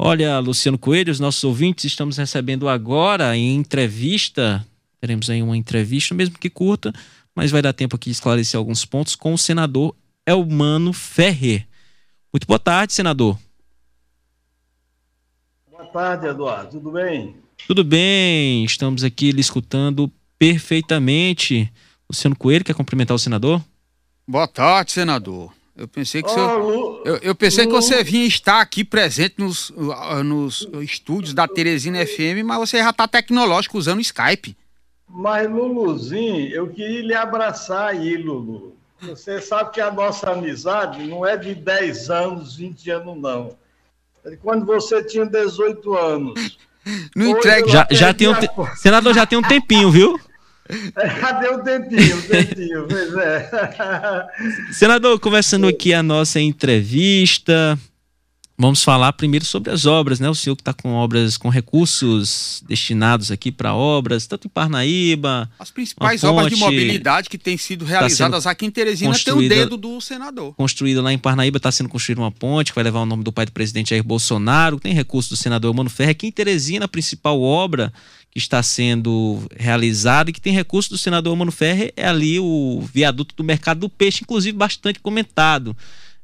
Olha, Luciano Coelho, os nossos ouvintes, estamos recebendo agora em entrevista, teremos aí uma entrevista, mesmo que curta, mas vai dar tempo aqui de esclarecer alguns pontos com o senador Elmano Ferrer. Muito boa tarde, senador. Boa tarde, Eduardo. Tudo bem? Tudo bem, estamos aqui lhe escutando perfeitamente. Luciano Coelho, quer cumprimentar o senador? Boa tarde, senador. Eu pensei que, oh, eu, eu, pensei Lu... que você vinha estar aqui presente nos, uh, nos estúdios da Teresina FM, mas você já está tecnológico usando o Skype. Mas, Luluzinho, eu queria lhe abraçar aí, Lulu. Você sabe que a nossa amizade não é de 10 anos, 20 anos, não. É quando você tinha 18 anos. Não entrega. Já, já tem um te... Senador, já tem um tempinho, viu? Cadê o dentinho, o dentinho, pois é. Senador, começando aqui a nossa entrevista, vamos falar primeiro sobre as obras, né? O senhor que está com obras, com recursos destinados aqui para obras, tanto em Parnaíba. As principais obras de mobilidade que têm sido tá realizadas tá aqui em Teresina tem o dedo do senador. Construída lá em Parnaíba, está sendo construída uma ponte que vai levar o nome do pai do presidente Jair Bolsonaro, tem recurso do senador Mano Ferre. Aqui em Teresina, a principal obra está sendo realizado e que tem recurso do senador Mano Ferre é ali o viaduto do mercado do peixe, inclusive bastante comentado.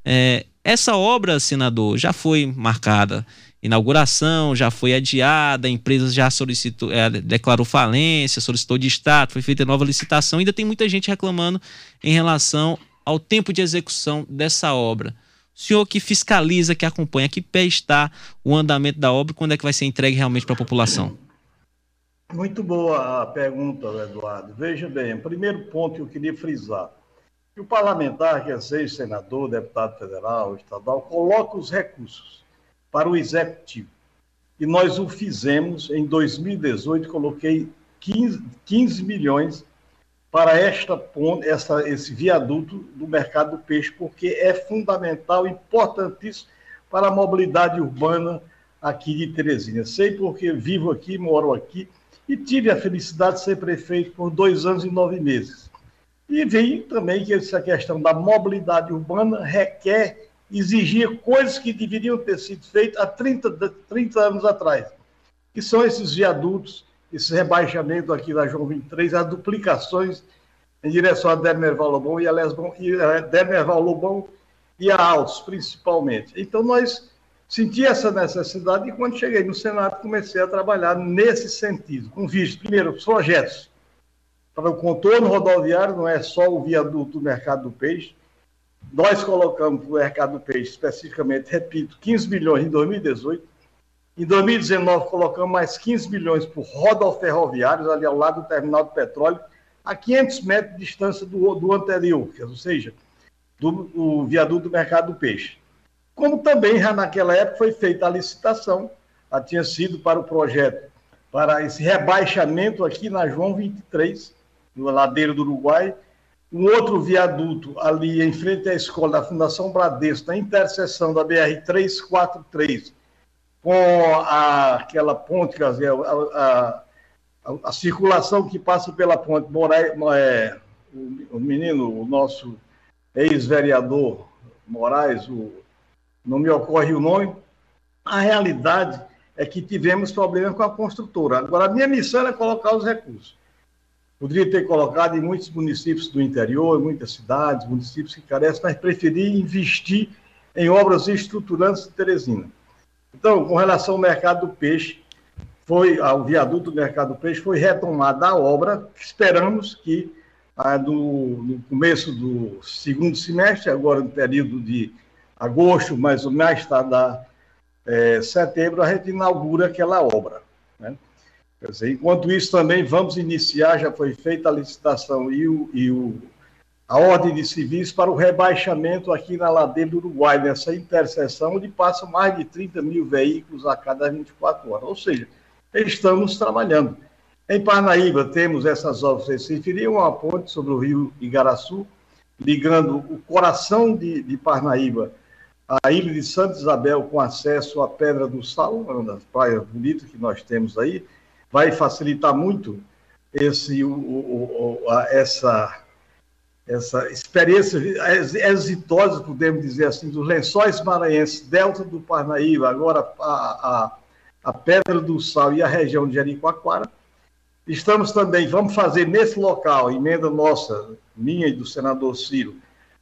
É, essa obra, senador, já foi marcada inauguração, já foi adiada, a empresa já solicitou, é, declarou falência, solicitou de estado, foi feita nova licitação, ainda tem muita gente reclamando em relação ao tempo de execução dessa obra. O senhor que fiscaliza, que acompanha, que pé está o andamento da obra, quando é que vai ser entregue realmente para a população? Muito boa a pergunta, Eduardo. Veja bem, o primeiro ponto que eu queria frisar. Que o parlamentar, quer seja senador, deputado federal, estadual, coloca os recursos para o executivo. E nós o fizemos em 2018, coloquei 15, 15 milhões para esta essa, esse viaduto do mercado do peixe, porque é fundamental, importantíssimo para a mobilidade urbana aqui de Teresina. Sei porque vivo aqui, moro aqui, e tive a felicidade de ser prefeito por dois anos e nove meses. E vi também que essa questão da mobilidade urbana requer, exigir coisas que deveriam ter sido feitas há 30, 30 anos atrás, que são esses viadutos, esse rebaixamento aqui da João 23, as duplicações em direção a Dermerval Lobão e a e a Dermerval Lobão e a Altos, principalmente. Então, nós Senti essa necessidade e quando cheguei no Senado comecei a trabalhar nesse sentido, com vistos, primeiro, os projetos para o contorno rodoviário, não é só o viaduto do mercado do peixe. Nós colocamos para o mercado do peixe, especificamente, repito, 15 milhões em 2018. Em 2019, colocamos mais 15 milhões por rodoferroviários, ali ao lado do terminal de petróleo, a 500 metros de distância do, do anterior, ou seja, do, do viaduto do mercado do peixe como também já naquela época foi feita a licitação, já tinha sido para o projeto, para esse rebaixamento aqui na João 23, no ladeiro do Uruguai, um outro viaduto ali em frente à escola da Fundação Bradesco, na interseção da BR 343, com a, aquela ponte, quer dizer, a, a, a, circulação que passa pela ponte Moraes, é, o, o menino, o nosso ex-vereador Moraes, o não me ocorre o nome. A realidade é que tivemos problemas com a construtora. Agora, a minha missão era colocar os recursos. Poderia ter colocado em muitos municípios do interior, muitas cidades, municípios que carecem, mas preferi investir em obras estruturantes de Teresina. Então, com relação ao mercado do peixe, foi ao viaduto do mercado do peixe, foi retomada a obra. Esperamos que ah, no, no começo do segundo semestre, agora no período de agosto, mais ou mais tardar é, setembro, a gente inaugura aquela obra. Né? Dizer, enquanto isso, também vamos iniciar, já foi feita a licitação e, o, e o, a ordem de serviço para o rebaixamento aqui na ladeira do Uruguai, nessa interseção, onde passam mais de 30 mil veículos a cada 24 horas. Ou seja, estamos trabalhando. Em Parnaíba, temos essas obras, se referiam a uma ponte sobre o rio Igaraçu, ligando o coração de, de Parnaíba a ilha de Santa Isabel com acesso à Pedra do Sal, uma das praias bonitas que nós temos aí, vai facilitar muito esse, o, o, a, essa, essa experiência exitosa, podemos dizer assim, dos lençóis maranhenses, delta do Parnaíba, agora a, a, a Pedra do Sal e a região de Jericoacoara. Estamos também, vamos fazer nesse local, emenda nossa, minha e do senador Ciro,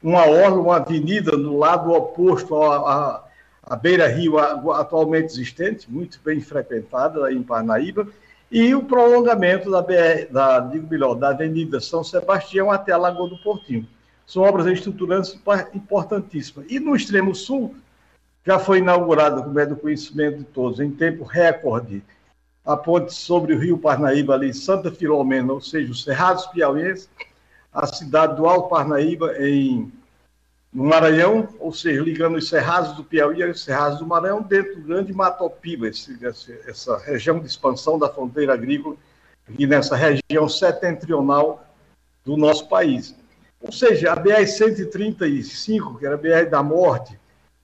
uma orla, uma avenida no lado oposto à, à beira-rio atualmente existente, muito bem frequentada em Parnaíba, e o prolongamento da, BR, da, digo melhor, da Avenida São Sebastião até a Lagoa do Portinho. São obras estruturantes importantíssimas. E no extremo sul, já foi inaugurada, como é do conhecimento de todos, em tempo recorde, a ponte sobre o rio Parnaíba, ali, Santa Filomena, ou seja, os Cerrados Piauienses, a cidade do Alto Parnaíba, em no Maranhão, ou seja, ligando os Cerrados do Piauí aos Cerrados do Maranhão, dentro do grande Matopiba, esse, essa região de expansão da fronteira agrícola, e nessa região setentrional do nosso país. Ou seja, a BR-135, que era a BR da morte,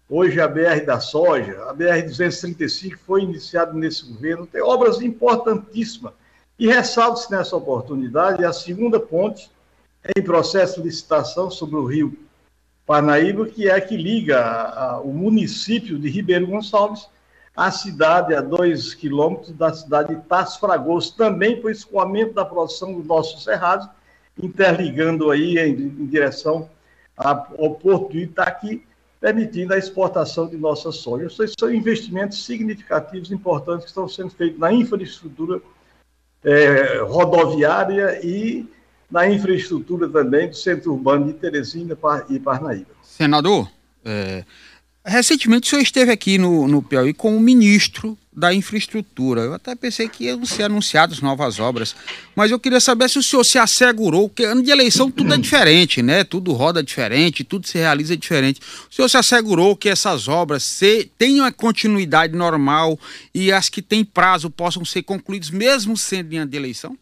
hoje é a BR da soja, a BR-235 foi iniciada nesse governo, tem obras importantíssimas. E ressalto-se nessa oportunidade a segunda ponte em processo de licitação sobre o rio Parnaíba, que é que liga a, a, o município de Ribeiro Gonçalves à cidade, a dois quilômetros da cidade de Tasso Fragoso, também para o escoamento da produção dos nossos cerrados, interligando aí em, em direção ao porto de Itaqui, permitindo a exportação de nossa soja. Esses são investimentos significativos, importantes, que estão sendo feitos na infraestrutura é, rodoviária e na infraestrutura também do centro urbano de Teresina e Parnaíba. Senador, é, recentemente o senhor esteve aqui no, no Piauí com o ministro da infraestrutura. Eu até pensei que iam ser anunciadas novas obras, mas eu queria saber se o senhor se assegurou, que ano de eleição tudo é diferente, né? Tudo roda diferente, tudo se realiza diferente. O senhor se assegurou que essas obras se, tenham a continuidade normal e as que têm prazo possam ser concluídas mesmo sendo em ano de eleição?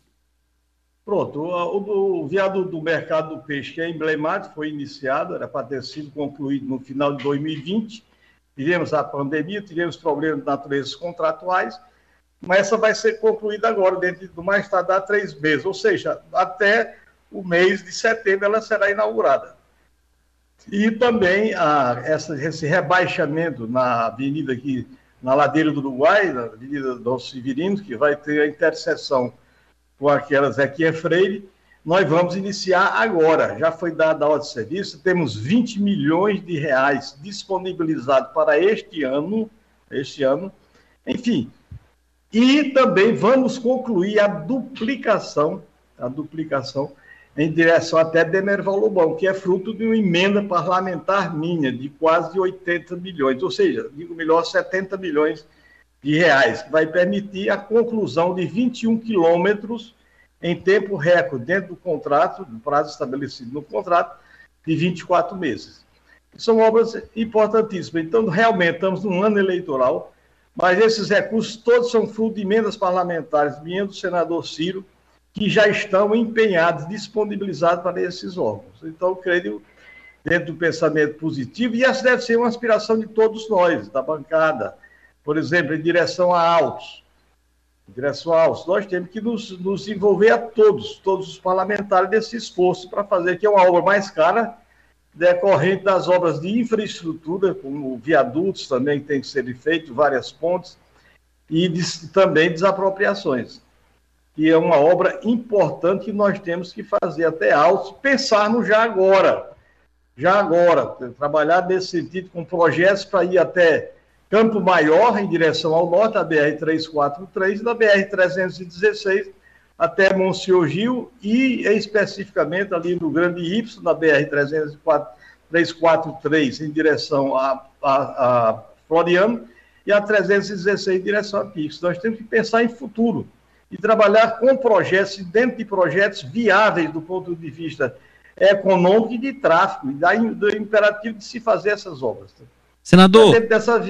Pronto, o, o viaduto do mercado do peixe, que é emblemático, foi iniciado, era para ter sido concluído no final de 2020. Tivemos a pandemia, tivemos problemas de natureza contratuais, mas essa vai ser concluída agora, dentro do mais tardar três meses, ou seja, até o mês de setembro ela será inaugurada. E também a, essa, esse rebaixamento na avenida aqui, na ladeira do Uruguai, na avenida Dom Severino, que vai ter a interseção com aquela Zequinha Freire, nós vamos iniciar agora. Já foi dada a ordem de serviço, temos 20 milhões de reais disponibilizados para este ano, este ano. Enfim, e também vamos concluir a duplicação, a duplicação em direção até Demerval Lobão, que é fruto de uma emenda parlamentar minha de quase 80 milhões, ou seja, digo melhor, 70 milhões de reais, que vai permitir a conclusão de 21 quilômetros em tempo recorde, dentro do contrato, do prazo estabelecido no contrato, de 24 meses. São obras importantíssimas. Então, realmente, estamos num ano eleitoral, mas esses recursos todos são fruto de emendas parlamentares, minha do senador Ciro, que já estão empenhados, disponibilizados para esses órgãos. Então, creio, dentro do pensamento positivo, e essa deve ser uma aspiração de todos nós, da bancada, por exemplo, em direção a autos, em direção a nós temos que nos, nos envolver a todos, todos os parlamentares desse esforço para fazer que é uma obra mais cara, decorrente das obras de infraestrutura, como viadutos também que tem que ser feito, várias pontes, e também desapropriações. E é uma obra importante que nós temos que fazer até autos, pensar no já agora. Já agora, trabalhar nesse sentido com projetos para ir até Campo Maior, em direção ao norte, a BR-343, e da BR-316 até Monsenhor Gil, e especificamente ali no Grande Y, na BR-343, em direção a, a, a Floriano, e a 316 em direção a Pix. Nós temos que pensar em futuro e trabalhar com projetos, dentro de projetos viáveis do ponto de vista econômico e de tráfego, e do imperativo de se fazer essas obras. Senador. Dessa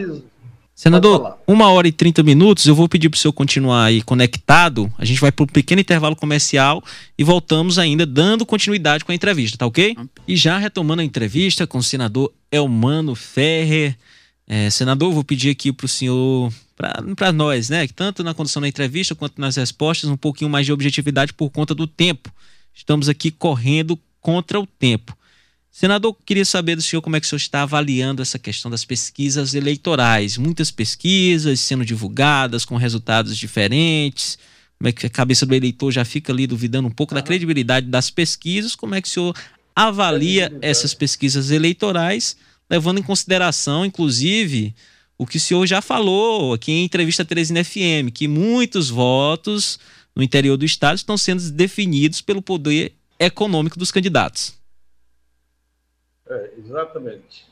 Senador, uma hora e trinta minutos, eu vou pedir para o senhor continuar aí conectado. A gente vai para um pequeno intervalo comercial e voltamos ainda dando continuidade com a entrevista, tá ok? E já retomando a entrevista com o senador Elmano Ferrer. É, senador, vou pedir aqui para o senhor, para nós, né, que tanto na condução da entrevista quanto nas respostas, um pouquinho mais de objetividade por conta do tempo. Estamos aqui correndo contra o tempo. Senador, queria saber do senhor como é que o senhor está avaliando essa questão das pesquisas eleitorais. Muitas pesquisas sendo divulgadas com resultados diferentes. Como é que a cabeça do eleitor já fica ali duvidando um pouco da credibilidade das pesquisas? Como é que o senhor avalia essas pesquisas eleitorais, levando em consideração, inclusive, o que o senhor já falou aqui em entrevista à Teresina FM, que muitos votos no interior do estado estão sendo definidos pelo poder econômico dos candidatos. É, exatamente.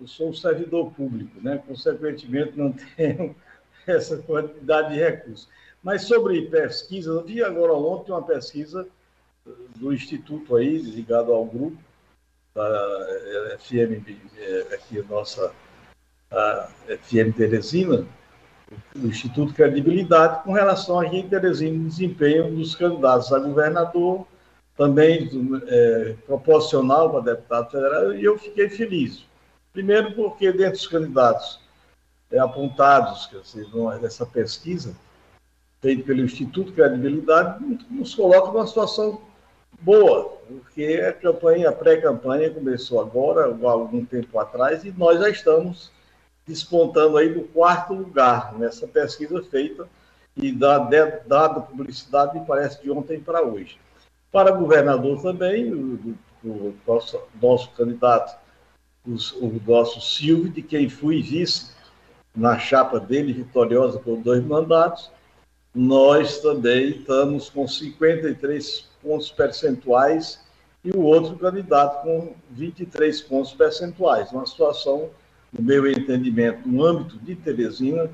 Eu sou um servidor público, né? consequentemente não tenho essa quantidade de recursos. Mas sobre pesquisa, eu vi agora ontem uma pesquisa do Instituto aí, ligado ao grupo da FM, é, aqui nossa a FM Teresina, do Instituto Credibilidade, com relação a Teresina, desempenho dos candidatos a governador, também é, proporcional para deputado federal, e eu fiquei feliz. Primeiro, porque dentre dos candidatos é, apontados dizer, nessa pesquisa, feita pelo Instituto Credibilidade, nos coloca numa situação boa, porque a campanha, a pré-campanha começou agora, há algum tempo atrás, e nós já estamos despontando aí no quarto lugar nessa pesquisa feita e dada publicidade, me parece, de ontem para hoje. Para governador também, o, o nosso, nosso candidato, o nosso Silvio, de quem fui vice na chapa dele, vitoriosa por dois mandatos, nós também estamos com 53 pontos percentuais e o outro candidato com 23 pontos percentuais. Uma situação, no meu entendimento, no âmbito de Teresina,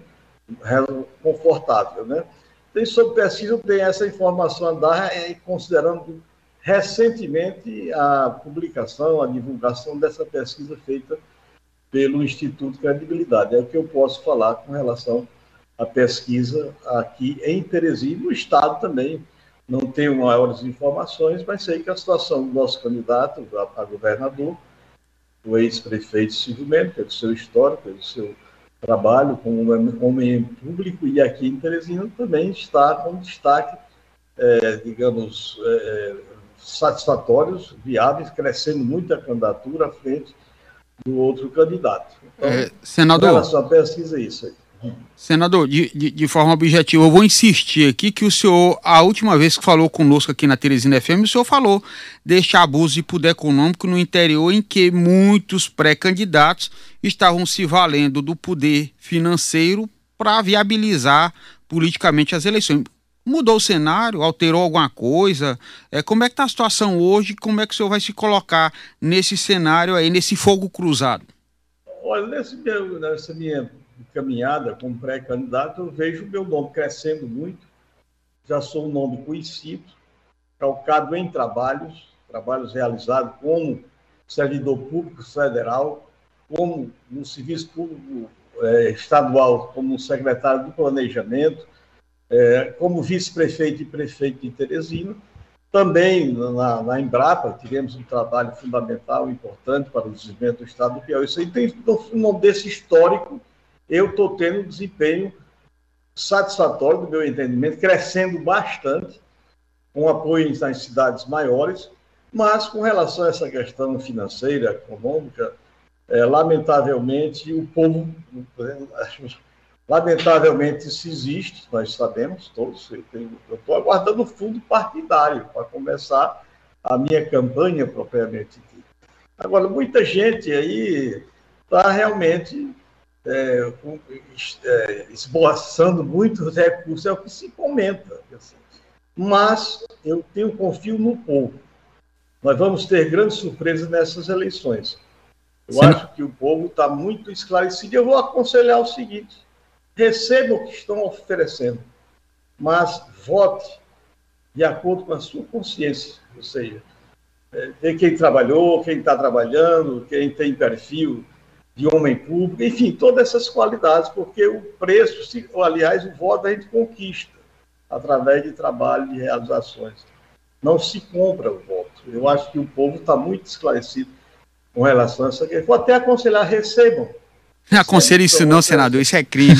confortável. Né? Tem sobre pesquisa, tem essa informação a dar, é, considerando recentemente a publicação, a divulgação dessa pesquisa feita pelo Instituto Credibilidade. É o que eu posso falar com relação à pesquisa aqui em Teresina, no Estado também. Não tenho maiores informações, mas sei que a situação do nosso candidato a, governador, o ex-prefeito Silvio Mendes, pelo seu histórico, pelo seu trabalho como homem público e aqui em Teresina também está com destaque, é, digamos, é, satisfatórios, viáveis, crescendo muito a candidatura à frente do outro candidato. Então, é, senador, em relação à pesquisa, é isso aí. Senador, de, de, de, forma objetiva, eu vou insistir aqui que o senhor, a última vez que falou conosco aqui na Teresina FM, o senhor falou deste abuso de poder econômico no interior em que muitos pré-candidatos estavam se valendo do poder financeiro para viabilizar politicamente as eleições. Mudou o cenário? Alterou alguma coisa? É, como é que está a situação hoje? Como é que o senhor vai se colocar nesse cenário aí, nesse fogo cruzado? Olha, nesse meu, nessa minha caminhada como pré-candidato, eu vejo o meu nome crescendo muito. Já sou um nome conhecido, calcado em trabalhos, trabalhos realizados como servidor público federal, como no serviço público é, estadual, como secretário do Planejamento, é, como vice-prefeito e prefeito de Teresina. Também na, na, Embrapa tivemos um trabalho fundamental, importante para o desenvolvimento do Estado do Piauí. Isso aí tem um desse histórico eu estou tendo um desempenho satisfatório, do meu entendimento, crescendo bastante, com apoio nas cidades maiores, mas com relação a essa questão financeira, econômica, é, lamentavelmente, o povo, lamentavelmente, isso existe, nós sabemos todos, eu estou aguardando o fundo partidário para começar a minha campanha propriamente dita. Agora, muita gente aí está realmente é, é, esboçando muitos recursos, é o que se comenta. Assim. Mas eu tenho confio no povo. Nós vamos ter grandes surpresas nessas eleições. Eu Sim. acho que o povo está muito esclarecido. Eu vou aconselhar o seguinte: receba o que estão oferecendo, mas vote de acordo com a sua consciência. Ou seja, é, quem trabalhou, quem está trabalhando, quem tem perfil de homem público, enfim, todas essas qualidades, porque o preço, se, aliás, o voto a gente conquista através de trabalho, de realizações. Não se compra o voto. Eu acho que o povo está muito esclarecido com relação a essa questão. Vou até aconselhar, recebam. Aconselho isso não, senador, isso é crime.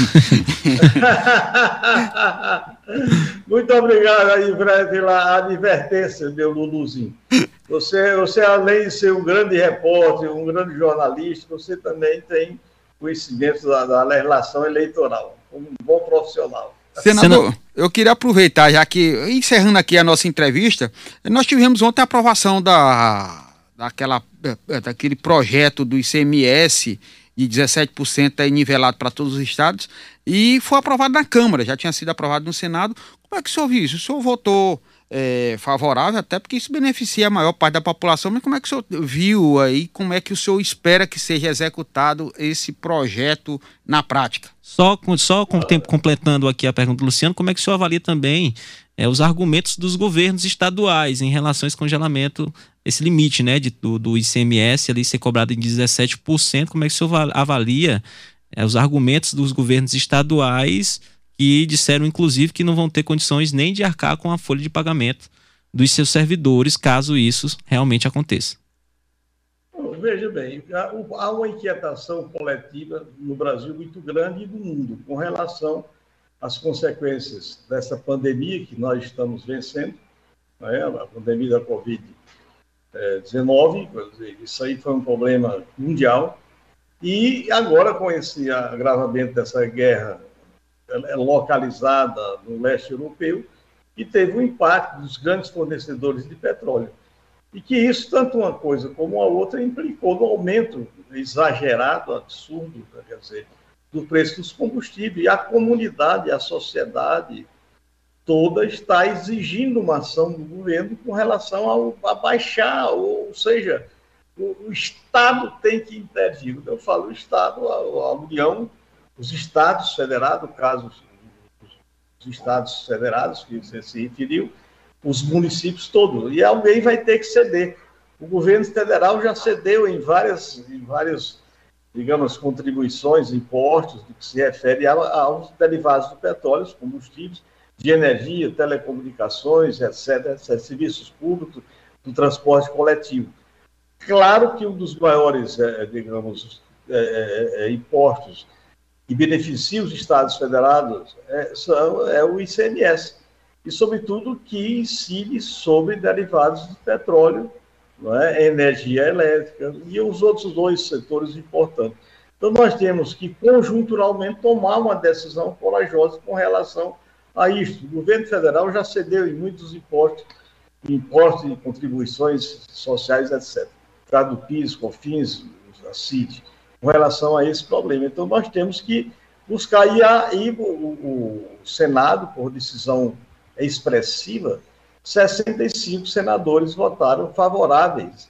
muito obrigado aí, pela advertência, meu Luluzinho. Você, você, além de ser um grande repórter, um grande jornalista, você também tem conhecimento da, da legislação eleitoral, como um bom profissional. Senador, eu queria aproveitar, já que, encerrando aqui a nossa entrevista, nós tivemos ontem a aprovação da, daquela, daquele projeto do ICMS de 17% aí nivelado para todos os estados e foi aprovado na Câmara, já tinha sido aprovado no Senado. Como é que o senhor viu isso? O senhor votou é, favorável, até porque isso beneficia a maior parte da população, mas como é que o senhor viu aí, como é que o senhor espera que seja executado esse projeto na prática? Só, só com tempo completando aqui a pergunta do Luciano, como é que o senhor avalia também é, os argumentos dos governos estaduais em relação a esse congelamento, esse limite né, de, do, do ICMS ali ser cobrado em 17%, como é que o senhor avalia é, os argumentos dos governos estaduais que disseram, inclusive, que não vão ter condições nem de arcar com a folha de pagamento dos seus servidores, caso isso realmente aconteça. Veja bem, há uma inquietação coletiva no Brasil muito grande e no mundo com relação às consequências dessa pandemia que nós estamos vencendo, né? a pandemia da Covid-19, isso aí foi um problema mundial, e agora com esse agravamento dessa guerra localizada no leste europeu e teve um impacto dos grandes fornecedores de petróleo. E que isso, tanto uma coisa como a outra, implicou no aumento exagerado, absurdo, quer dizer, do preço dos combustíveis. E a comunidade, a sociedade toda está exigindo uma ação do governo com relação ao, a baixar, ou, seja, o, o Estado tem que intervir. Eu falo o Estado, a, a União os estados federados, no caso, os estados federados que você se referiu, os municípios todos. E alguém vai ter que ceder. O governo federal já cedeu em várias, em várias digamos, contribuições, impostos, do que se refere aos derivados do petróleo, os combustíveis, de energia, telecomunicações, etc., etc., serviços públicos, do transporte coletivo. Claro que um dos maiores, é, digamos, é, é, impostos que beneficia os estados federados é, são, é o ICMS, e, sobretudo, que incide sobre derivados de petróleo, é? energia elétrica e os outros dois setores importantes. Então, nós temos que, conjunturalmente, tomar uma decisão corajosa com relação a isso. O governo federal já cedeu em muitos impostos, impostos e contribuições sociais, etc. Cada PIS, COFINS, a CID com relação a esse problema. Então, nós temos que buscar, e aí o, o Senado, por decisão expressiva, 65 senadores votaram favoráveis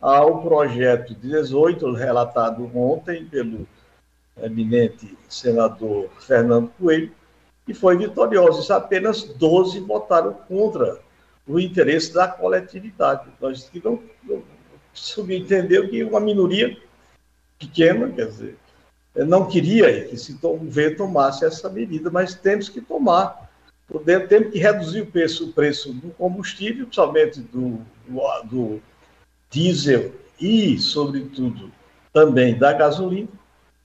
ao projeto 18, relatado ontem pelo eminente senador Fernando Coelho, e foi vitorioso. Apenas 12 votaram contra o interesse da coletividade. Nós que não, não subentendeu que uma minoria pequena, quer dizer, não queria que se o governo tomasse essa medida, mas temos que tomar. Temos que reduzir o preço, o preço do combustível, principalmente do, do, do diesel e, sobretudo, também da gasolina,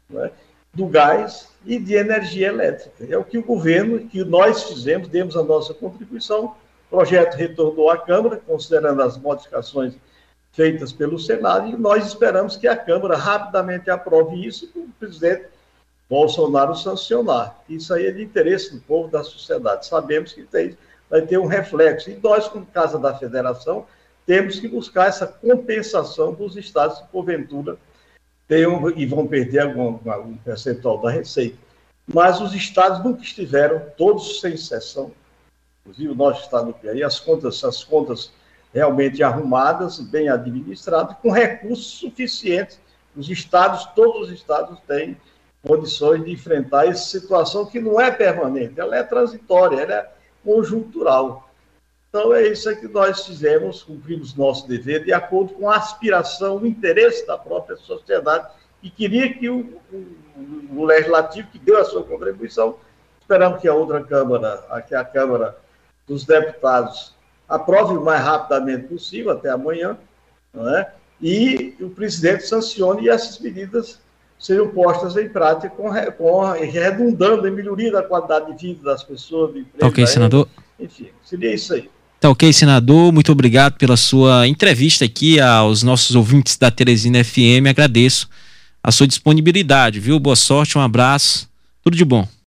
né, do gás e de energia elétrica. É o que o governo, que nós fizemos, demos a nossa contribuição. O projeto retornou à Câmara, considerando as modificações feitas pelo Senado, e nós esperamos que a Câmara rapidamente aprove isso e o presidente Bolsonaro sancionar. Isso aí é de interesse do povo, da sociedade. Sabemos que tem, vai ter um reflexo. E nós, como Casa da Federação, temos que buscar essa compensação dos estados que, porventura, tenham e vão perder algum, algum percentual da receita. Mas os estados nunca estiveram, todos sem exceção, inclusive o nosso estado do Piauí, as contas, as contas realmente arrumadas, bem administradas, com recursos suficientes. Os estados, todos os estados têm condições de enfrentar essa situação que não é permanente, ela é transitória, ela é conjuntural. Então é isso que nós fizemos, cumprimos nosso dever de acordo com a aspiração, o interesse da própria sociedade e queria que o, o, o legislativo que deu a sua contribuição, esperamos que a outra Câmara, aqui a Câmara dos Deputados aprove o mais rapidamente possível, até amanhã, não é? e o presidente sancione e essas medidas sejam postas em prática com, com redundando em melhoria da qualidade de vida das pessoas, do emprego, ok, senador. Enfim, seria isso aí. Tá ok, senador? Muito obrigado pela sua entrevista aqui aos nossos ouvintes da Teresina FM. Agradeço a sua disponibilidade, viu? Boa sorte, um abraço, tudo de bom.